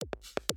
you